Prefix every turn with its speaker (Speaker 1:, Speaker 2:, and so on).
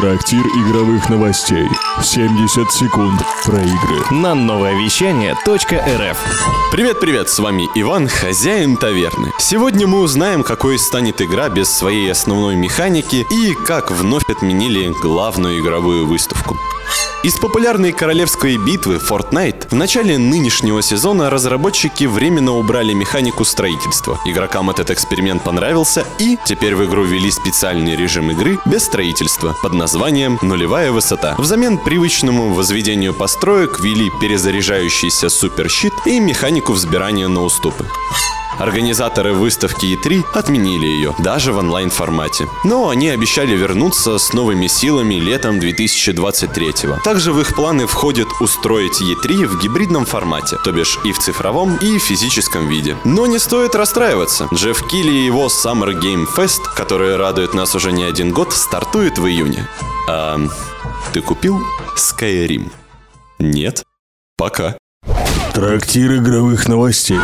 Speaker 1: Трактир игровых новостей. 70 секунд про игры.
Speaker 2: На новое вещание .рф
Speaker 3: Привет-привет, с вами Иван, хозяин таверны. Сегодня мы узнаем, какой станет игра без своей основной механики и как вновь отменили главную игровую выставку. Из популярной королевской битвы Fortnite в начале нынешнего сезона разработчики временно убрали механику строительства. Игрокам этот эксперимент понравился, и теперь в игру ввели специальный режим игры без строительства под названием «Нулевая высота». Взамен привычному возведению построек ввели перезаряжающийся суперщит и механику взбирания на уступы. Организаторы выставки E3 отменили ее, даже в онлайн-формате. Но они обещали вернуться с новыми силами летом 2023 -го. Также в их планы входит устроить E3 в гибридном формате, то бишь и в цифровом, и в физическом виде. Но не стоит расстраиваться. Джефф Килли и его Summer Game Fest, который радует нас уже не один год, стартует в июне. А ты купил Skyrim? Нет? Пока.
Speaker 1: Трактир игровых новостей.